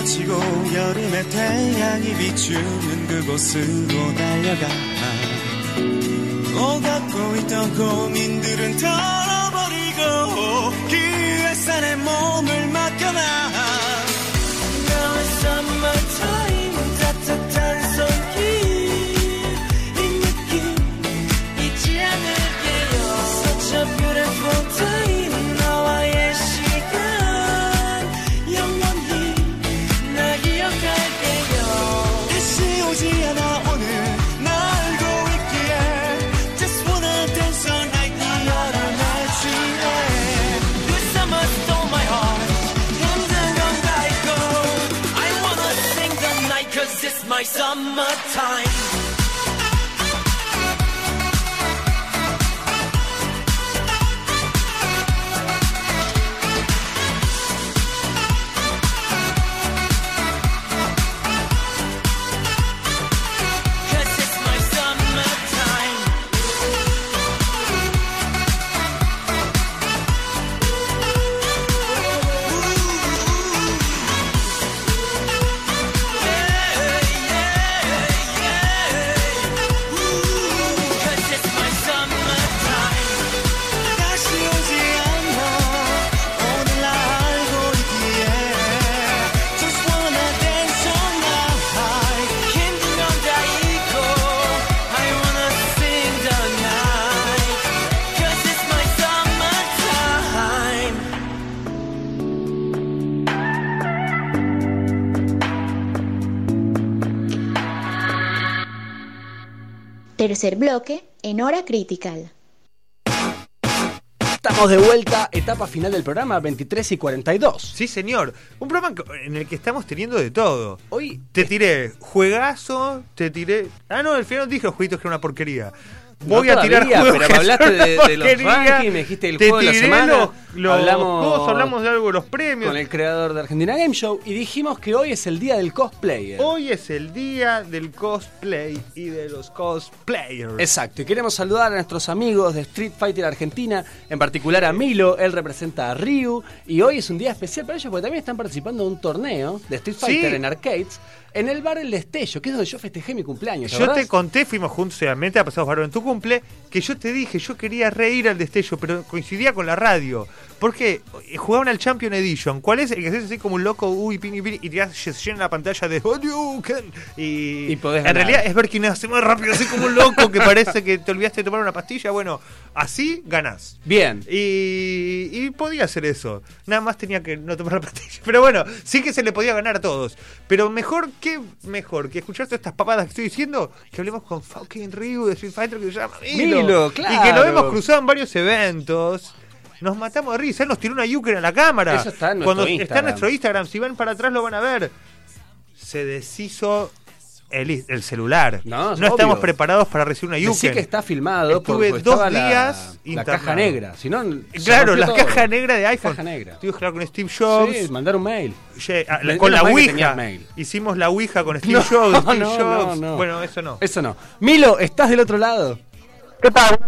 걷히고 여름의 태양이 비추는 그곳으로 달려가 오갖고 있던 고민들은 털어버리고 그 햇살에 몸을 맡겨놔 summertime Tercer bloque en hora critical. Estamos de vuelta, etapa final del programa, 23 y 42. Sí, señor. Un programa en el que estamos teniendo de todo. Hoy Te tiré juegazo, te tiré. Ah, no, al final no dije los jueguitos que era una porquería. Voy No a tirar todavía, juegos pero hablaste de- de los rankings, me dijiste el juego de la semana, Los, los hablamos- juegos, hablamos de algo de los premios. con el creador de Argentina Game Show y dijimos que hoy es el día del cosplayer. Hoy es el día del cosplay y de los cosplayers. Exacto, y queremos saludar a nuestros amigos de Street Fighter Argentina, en particular a Milo, él representa a Ryu, y hoy es un día especial para ellos porque también están participando en un torneo de Street Fighter Sí. en arcades, en el bar El Destello, que es donde yo festejé mi cumpleaños. ¿te Yo te conté, fuimos juntos, obviamente, a pasados varón en tu cumple, que yo te dije, yo quería reír al destello, pero coincidía con la radio. Porque eh, jugaban al Champion Edition. ¿Cuál es? El que haces así como un loco, uy, pini, pini, y te se llena la pantalla de Hadouken. Y, Y podés en ganar. realidad es ver quién hace más rápido, así como un loco que parece que te olvidaste de tomar una pastilla. Bueno, así ganás. Bien. Y, y podía hacer eso. Nada más tenía que no tomar la pastilla. Pero bueno, sí que se le podía ganar a todos. Pero mejor que mejor que escuchar todas estas papadas que estoy diciendo, que hablemos con fucking Ryu de Street Fighter que se llama Milo. Milo, Y que claro. lo hemos cruzado en varios eventos. Nos matamos de risa. Él nos tiró una yuken a la cámara. Eso está en nuestro Cuando está Instagram. en nuestro Instagram, si van para atrás lo van a ver. Se deshizo el, el celular. No, es estamos obvio. preparados para recibir una yuken. Decí que está filmado Estuve porque dos la- días la, internado. caja negra. Si no, Claro, la todo. caja negra de iPhone. Caja negra. Que hablar con Steve Jobs. Sí, mandar un mail. Ye- ah, la- con la Ouija. mail. Hicimos la Ouija con Steve No, Jobs. Steve no, Jobs. no, no. Bueno, eso no. Eso no. Milo, ¿estás del otro lado? ¿Qué tal?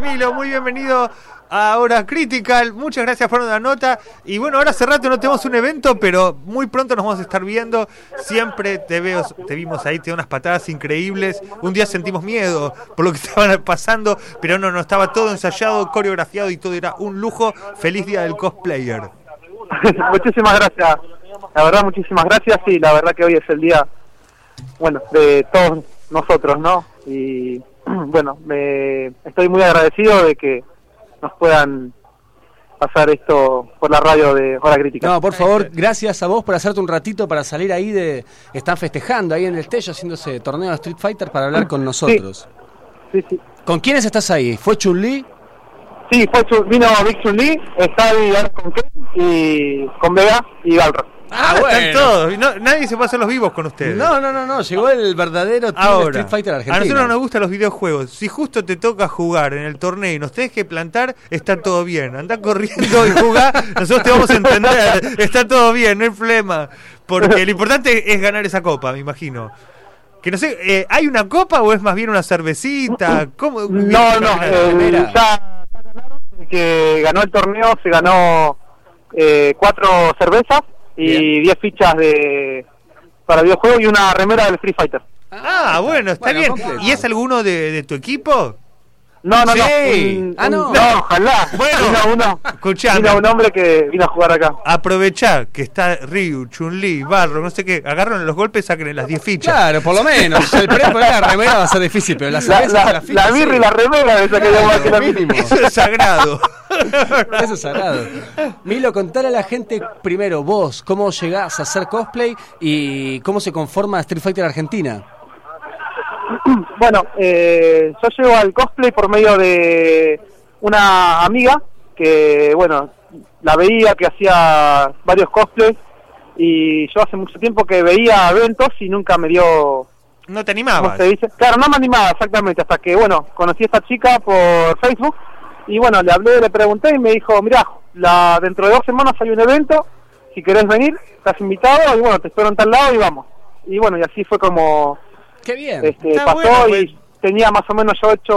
Milo, muy bienvenido a Hora Critical. Muchas gracias por la nota. Y bueno, ahora hace rato no tenemos un evento, pero muy pronto nos vamos a estar viendo. Siempre te veo, te vimos ahí, te da unas patadas increíbles. Un día sentimos miedo por lo que estaban pasando, pero no, no, estaba todo ensayado, coreografiado y todo era un lujo. Feliz día del cosplayer. muchísimas gracias. La verdad, muchísimas gracias. Y la verdad que hoy es el día, bueno, de todos nosotros, ¿no? Y bueno, me estoy muy agradecido de que nos puedan pasar esto por la radio de Hora Crítica. No, por favor, gracias a vos por hacerte un ratito para salir ahí de... Están festejando ahí en el Tello haciéndose torneo de Street Fighter para hablar con nosotros. Sí, sí. ¿Con quiénes estás ahí? ¿Fue Chun-Li? Sí, fue Chun- vino Big Chun Lee, está ahí con Ken y con Vega y Balro. Ah, están todos. No, nadie se puede hacer los vivos con ustedes. No, no, no, no. Llegó el verdadero team Ahora, Street Fighter a Argentina. nosotros nos gustan los videojuegos. Si justo te toca jugar en el torneo y nos tenés que plantar, está todo bien. Anda corriendo y jugá, nosotros te vamos a entender. Está todo bien, no hay problema. Porque lo importante es ganar esa copa, me imagino. Que no sé, eh, ¿hay una copa o es más bien una cervecita? ¿Cómo? No, no, ya, ya ganaron, que ganó el torneo se ganó eh, cuatro cervezas y diez fichas de para videojuegos y una remera del Free Fighter. Ah, bueno, está Bueno, bien. completo. ¿Y es alguno de, de tu equipo? No, no, Sí. no. un- Ah, un- no. ojalá. Bueno, vino uno, escuchame. vino un hombre que vino a jugar acá. Aprovechá que está Ryu, Chun-Li, Barro, no sé qué. Agarran los golpes, saquen las 10 fichas. Claro, por lo menos. El premio de la remera va a ser difícil, pero la La, cerveza la, y la la, ficha, birra y la remera de esa que Claro, mínimo. Eso es sagrado. Eso es sagrado. Milo, contale a la gente primero, vos, cómo llegás a hacer cosplay y cómo se conforma Street Fighter Argentina. Bueno, eh, yo llego al cosplay por medio de una amiga que, bueno, la veía que hacía varios cosplays y yo hace mucho tiempo que veía eventos y nunca me dio, No te ¿cómo animabas. se dice? Claro, no me animaba exactamente hasta que, bueno, conocí a esta chica por Facebook y, bueno, le hablé, le pregunté y me dijo, mirá, la, dentro de dos semanas hay un evento, si querés venir, estás invitado y, bueno, te espero en tal lado y vamos. Y, bueno, y así fue como Qué bien. este, pasó bueno, pues. y tenía más o menos yo hecho,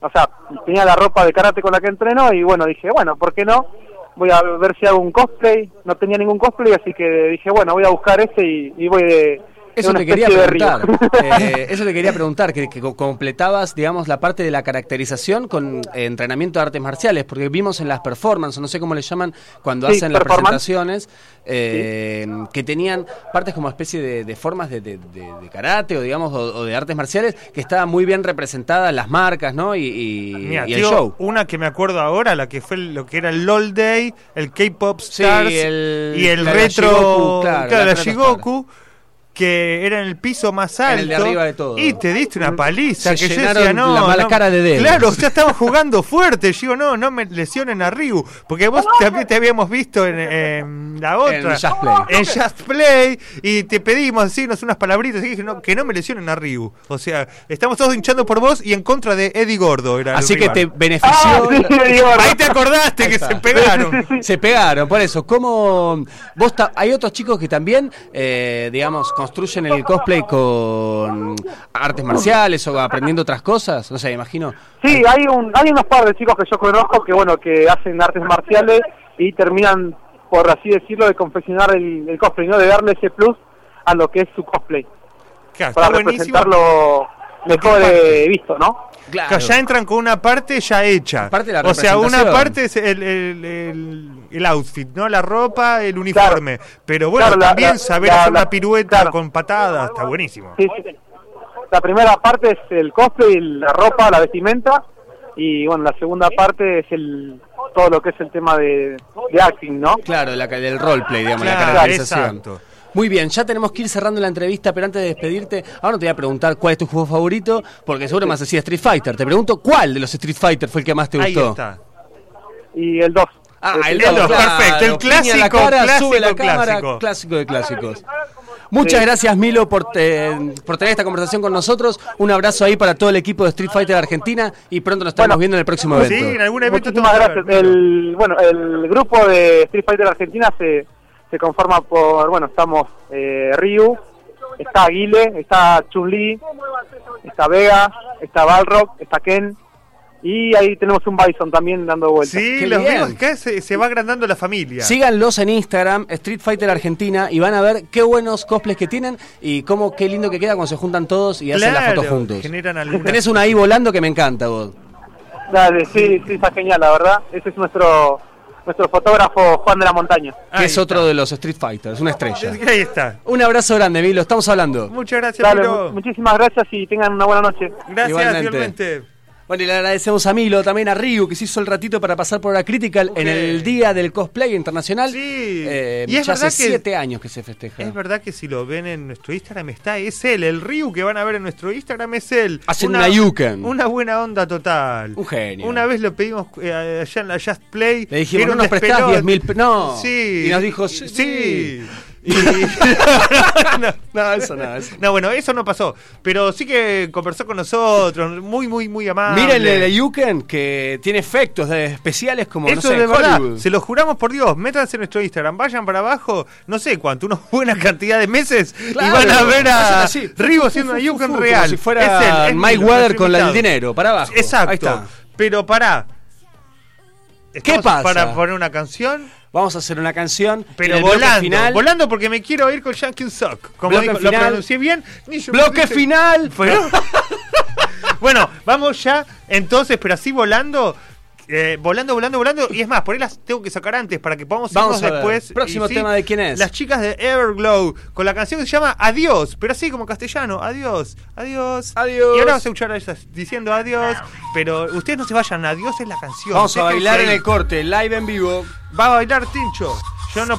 o sea, tenía la ropa de karate con la que entreno y bueno, dije, bueno, ¿por qué no? Voy a ver si hago un cosplay, no tenía ningún cosplay, así que dije, bueno, voy a buscar este y, y voy de Eso una te quería preguntar. Eh, eso te quería preguntar, que, que co- completabas, digamos, la parte de la caracterización con eh, entrenamiento de artes marciales, porque vimos en las performances, no sé cómo le llaman, cuando Sí, hacen las presentaciones, eh, que tenían partes como especie de, de formas de, de- de- de karate o, digamos, o, o de artes marciales, que estaban muy bien representadas las marcas, ¿no? Y, y- Mira, y el tío, show. una que me acuerdo ahora, la que fue lo que era el LOL Day, el K-Pop Sí, Stars el- y el la- la retro, Shigoku, claro, claro, la Shigoku. Que era en el piso más En alto. el de arriba de todo. Y te diste una paliza. Se que yo llenaron decía, no, la mala no, cara de. Claro, ya estamos jugando fuerte. Yo digo, no, no me lesionen a Ryu. Porque vos también te habíamos visto en, en la otra. En Just Play. En Just Play. Y te pedimos decirnos unas palabritas. Y dije, no, que no me lesionen a Ryu. O sea, estamos todos hinchando por vos y en contra de Eddie Gordo. Era Así que rival. te benefició. Ah, sí, Ahí te acordaste que se pegaron. Se pegaron, por eso. ¿Cómo vos hay otros chicos que también, eh, digamos, construyen el cosplay con artes marciales o aprendiendo otras cosas? No sé, imagino. Sí, hay un hay unos par de chicos que yo conozco que bueno que hacen artes marciales y terminan por así decirlo de confeccionar el, el cosplay, no de darle ese plus a lo que es su cosplay Claro, para representarlo mejor eh, visto, ¿no? Que ya entran con una parte ya hecha. Parte de la o sea, una parte es el, el, el- el outfit, ¿no? La ropa, el uniforme. Pero bueno, Claro, también la- saber la- hacer la- una pirueta con patadas, está buenísimo. Sí, sí. La primera parte es el cosplay, la ropa, la vestimenta y bueno, la segunda parte es el todo lo que es el tema de, de acting, ¿no? Claro, la, del roleplay, digamos, la Claro, caracterización. exacto. Muy bien, ya tenemos que ir cerrando la entrevista, pero antes de despedirte, ahora no te voy a preguntar cuál es tu juego favorito, porque seguro me decía Street Fighter. Te pregunto cuál de los Street Fighter fue el que más te Ahí gustó. está. Y el 2. Ah, el El 2, dos, claro. perfecto, el en la clásico, cara, clásico, sube la cámara, clásico. clásico de clásicos. Muchas Sí. gracias Milo por, te- por tener esta conversación con nosotros. Un abrazo ahí para todo el equipo de Street Fighter Argentina y pronto nos estaremos Bueno, viendo en el próximo Sí, evento. en algún evento Muchísimas gracias. ver. El, bueno, el grupo de Street Fighter Argentina se, se conforma por, bueno, estamos eh, Ryu, está Aguile, está Chun-Li, está Vega, está Balrog, está Ken y ahí tenemos un Bison también dando vueltas. Sí, Qué los bien. acá se, se va agrandando la familia. Síganlos en Instagram, Street Fighter Argentina, y van a ver qué buenos cosplays que tienen y cómo qué lindo que queda cuando se juntan todos y hacen la Claro, foto juntos. generan alguna- Tenés una ahí volando que me encanta vos. Dale, sí, sí, está genial, la verdad. Ese es nuestro nuestro fotógrafo Juan de la Montaña. Que es otro de los Street Fighters, una estrella. Ahí está. Un abrazo grande, Milo, estamos hablando. Muchas gracias, Dale, Milo. mu- muchísimas gracias y tengan una buena noche. Gracias, Igualmente. igualmente. Bueno, y le agradecemos a Milo, también a Ryu, que se hizo el ratito para pasar por la Critical en el Día del Cosplay Internacional. Sí. Eh, Y es ya hace verdad que- siete años que se festeja. Es verdad que si lo ven en nuestro Instagram está, es él, el Ryu que van a ver en nuestro Instagram es él. Hacen una yuken. Una buena onda total. Un genio. Una vez lo pedimos eh, allá en la Just Play. Le dijimos, ¿no nos prestás despelote. 10 mil No. Sí. Y nos dijo, sí. sí. Y- no, No, eso no. Eso. no, bueno, eso no pasó. Pero sí que conversó con nosotros, muy, muy, muy amable. Mírenle de Yuken que tiene efectos de especiales como, no Eso sé, de verdad, Hollywood. se lo juramos por Dios, métanse en nuestro Instagram, vayan para abajo, no sé cuánto, una buena cantidad de meses Claro, y van a ver a. Rigo fu, una fu, real. Como si fuera es él, es Mike Weather con la- el dinero, para abajo. Exacto. Ahí está. Pero pará. ¿Estamos pasa? Para poner una canción, Vamos a hacer una canción. pero volando. Final, Volando porque me quiero ir con Yankee Sock. Como dijo, lo pronuncié bien. bloque final. Pero- bueno, vamos ya entonces, pero así volando. Eh, volando, volando, volando. Y es más, por ahí las tengo que sacar antes para que podamos Vamos irnos a ver. después. Próximo Y sí, tema de quién es. Las chicas de Everglow con la canción que se llama Adiós, pero así como castellano. Adiós, adiós. Adiós. Y ahora vamos a escuchar a ellas diciendo adiós. Pero ustedes no se vayan, adiós es la canción. Vamos a bailar en el corte, live en vivo. Va a bailar Tincho. Yo no.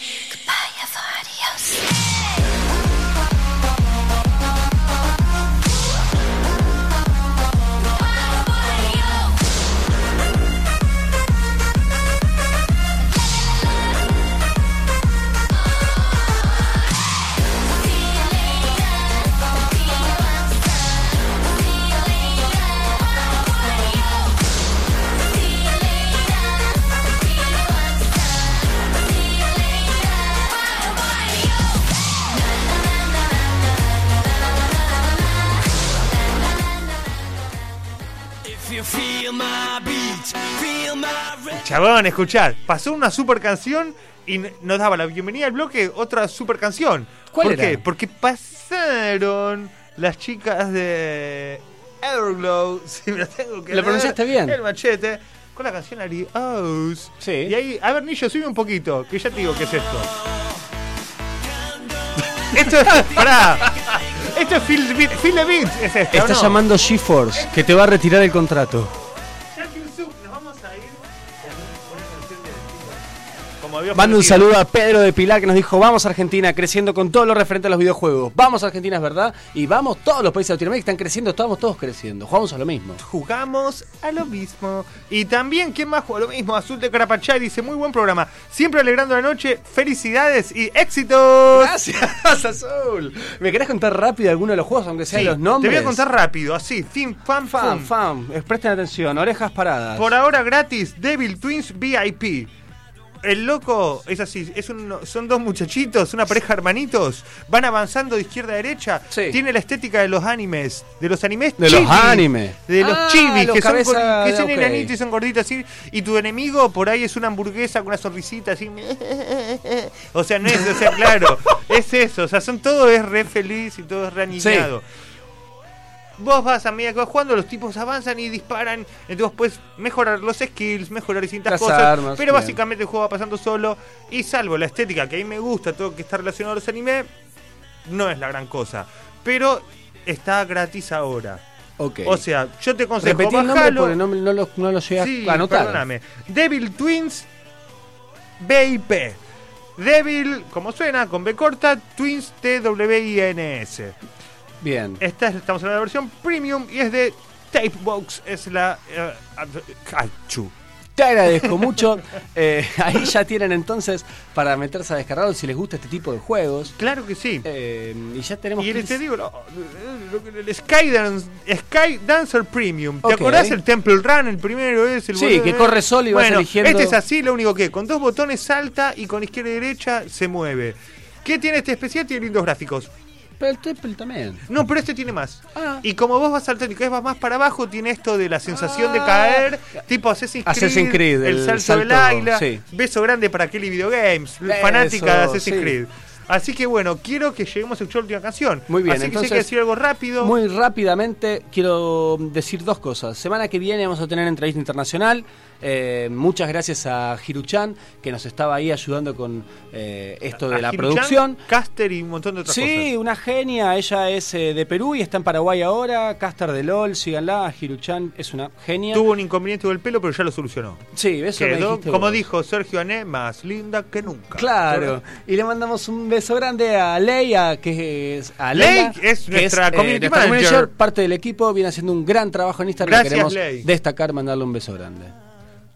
Chabón, escuchar, pasó una super canción y nos daba la bienvenida al bloque otra super canción. ¿Cuál ¿Por era? qué? Porque pasaron las chicas de Everglow, si me lo tengo que Lo pronunciaste bien. El machete, con la canción Adios. Sí. Y ahí, a ver, Nillo, sube un poquito, que ya te digo qué es esto. esto es, pará, esto es Phil, Phil Beat, es esto, Está ¿no? llamando GeForce, que te va a retirar el contrato. Como había Mando un saludo a Pedro de Pilar que nos dijo, vamos a Argentina, creciendo con todo lo referente a los videojuegos. Vamos a Argentina, es verdad. Y vamos, todos los países de Latinoamérica están creciendo, estamos todos creciendo. Jugamos a lo mismo. jugamos a lo mismo. Y también, ¿quién más juega a lo mismo? Azul de Carapachay dice, muy buen programa. Siempre alegrando la noche, felicidades y éxitos. Gracias, Azul. ¿Me querés contar rápido alguno de los juegos, aunque sean Sí, los nombres? Te voy a contar rápido, así, fin, fan, fam. fam, eh, presten atención, orejas paradas. Por ahora gratis, Devil Twins VIP. El loco es así, es un- son dos muchachitos, una pareja hermanitos, van avanzando de izquierda a derecha. Sí. Tiene la estética de los animes, de los animes De los animes. De los Ah, chibis, los que son, cabeza que son enanitos y son gorditos así. Y tu enemigo por ahí es una hamburguesa con una sonrisita así. O sea, no es, o sea, claro, es eso. O sea, son todo es re feliz y todo es re aniñado. Vos vas a medida que vas jugando, los tipos avanzan y disparan. Entonces puedes mejorar los skills, mejorar distintas Las cosas. armas, pero bien. básicamente el juego va pasando solo. Y salvo la estética, que a mí me gusta, todo lo que está relacionado a los anime, no es la gran cosa. Pero está gratis ahora. O sea, yo te aconsejo Repetí el nombre porque no lo, no lo llegué Sí, a anotar. perdóname. Devil Twins BIP. Devil, como suena, con B corta, Twins T-W-I-N-S. Bien. Esta es, estamos en la versión premium y es de Tapebox. Es la. Kaiju. Te agradezco mucho. Eh, ahí ya tienen entonces para meterse a descargarlo si les gusta este tipo de juegos. Claro que sí. Eh, y ya tenemos Y les te 15 digo, lo- lo- el Sky, Dance- Sky Dancer Premium. ¿Te Ok. acordás el Temple Run? El primero es el Sí, que corre solo y vas bueno, eligiendo- Este es así, lo único que con dos botones salta y con izquierda y derecha se mueve. ¿Qué tiene este especial? Tiene lindos gráficos. Pero el Temple también. No, pero este tiene más. Ah. Y como vos vas cada vez vas más para abajo, tiene esto de la sensación de caer, tipo Assassin's Creed, Assassin's Creed, el, el salto, del águila. sí. Beso grande para Kelly Videogames, Eso, fanática de Assassin's sí. Creed. Así que bueno, quiero que lleguemos a escuchar la última canción. Muy bien, Así que si hay entonces, que decir algo rápido. Muy rápidamente quiero decir dos cosas. Semana que viene vamos a tener entrevista internacional. Eh, muchas gracias a Hiruchan, que nos estaba ahí ayudando con eh, esto de a la producción. Caster y un montón de otras Sí, cosas. una genia. Ella es eh, de Perú y está en Paraguay ahora. Caster de LOL, síganla. Hiruchan es una genia. Tuvo un inconveniente del pelo, pero ya lo solucionó. Sí, eso me Quedó, dijiste como vos. dijo Sergio Ané, más linda que nunca. Claro, y le mandamos un beso grande a Leia, que es a Ley Leila, es que nuestra eh, community nuestra manager. parte del equipo, viene haciendo un gran trabajo en Instagram. Gracias, queremos Ley. destacar, mandarle un beso grande.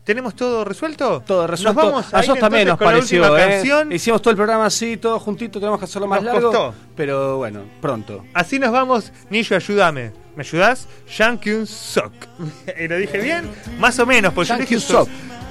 ¿Tenemos todo resuelto? Todo resuelto. Nos vamos a ir también nos pareció, ¿eh? canción. Hicimos todo el programa así, todo juntito, tenemos que hacerlo más Nos largo. costó. Pero bueno, pronto. Así nos vamos. Nillo, ayúdame. ¿Me ayudás? Jean Kyun Sok. ¿Lo dije bien? Más o menos, pues Jean yo dije Kyun-sok.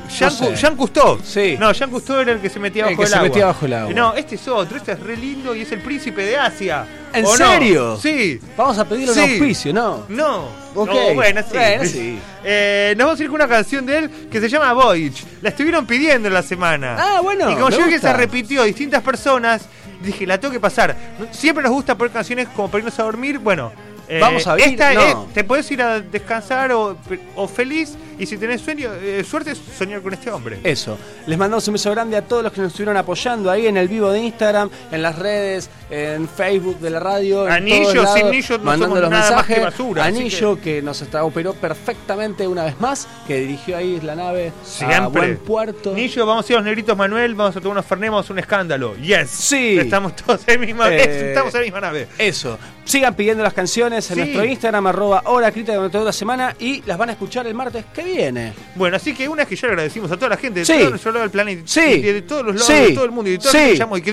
Jean, No sé. Jean Cousteau. Sí. No, Jean Cousteau era el que se metía El bajo el, se agua. metía bajo el agua. No, este es otro. Este es re lindo y es el príncipe de Asia. ¿En serio? Sí. Vamos a pedirle Sí. un auspicio, ¿no? No. Ok. No, bueno, sí. Bueno, sí. Eh, nos vamos a ir con una canción de él que se llama Voyage. La estuvieron pidiendo en la semana. Ah, bueno, Y como yo vi que se repitió a distintas personas, dije, la tengo que pasar. Siempre nos gusta poner canciones como para irnos a dormir. Bueno, Eh, Vamos a ver. esta no. es- te puedes ir a descansar o, o feliz y si tenés sueño, eh, suerte es soñar con este hombre. Eso. Les mandamos un beso grande a todos los que nos estuvieron apoyando ahí en el vivo de Instagram, en las redes, en Facebook de la radio. Anillo, sin anillo no mandando los nada más que mensajes. basura, Anillo que... nos está- operó perfectamente una vez más, que dirigió ahí la nave a Siempre. buen puerto. Nillo, vamos a ir a los negritos Manuel, vamos a tomar unos a hacer un escándalo. Yes. Sí. Estamos todos en la misma, Eh, estamos en la misma nave. Eso. Sigan pidiendo las canciones en Sí. nuestro Instagram, arroba hora crítica durante toda la semana y las van a escuchar el martes que viene. Bueno, así que una vez que ya le agradecimos a toda la gente de Sí. todo nuestro lado del planeta, Sí. y de todos los lados Sí. de todo el mundo y de todo Sí. el que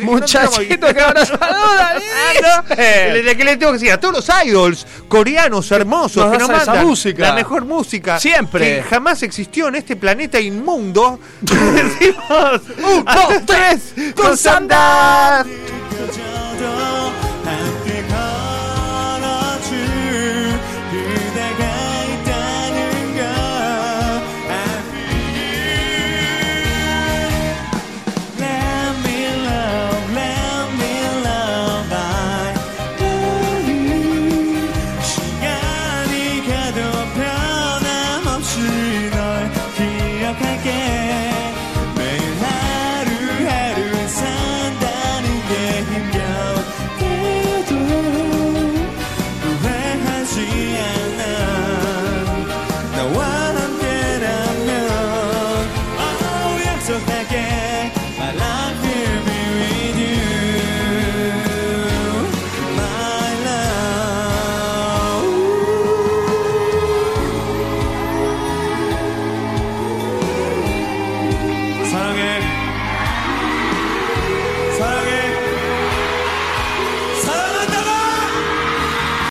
y no que ahora saluda, ¿viste? Le- que le tengo que decir a todos los idols coreanos hermosos Nos que nos esa mandan música. la mejor música Siempre. que jamás existió en este planeta inmundo. Decimos, Un, dos, tres, con Sandar.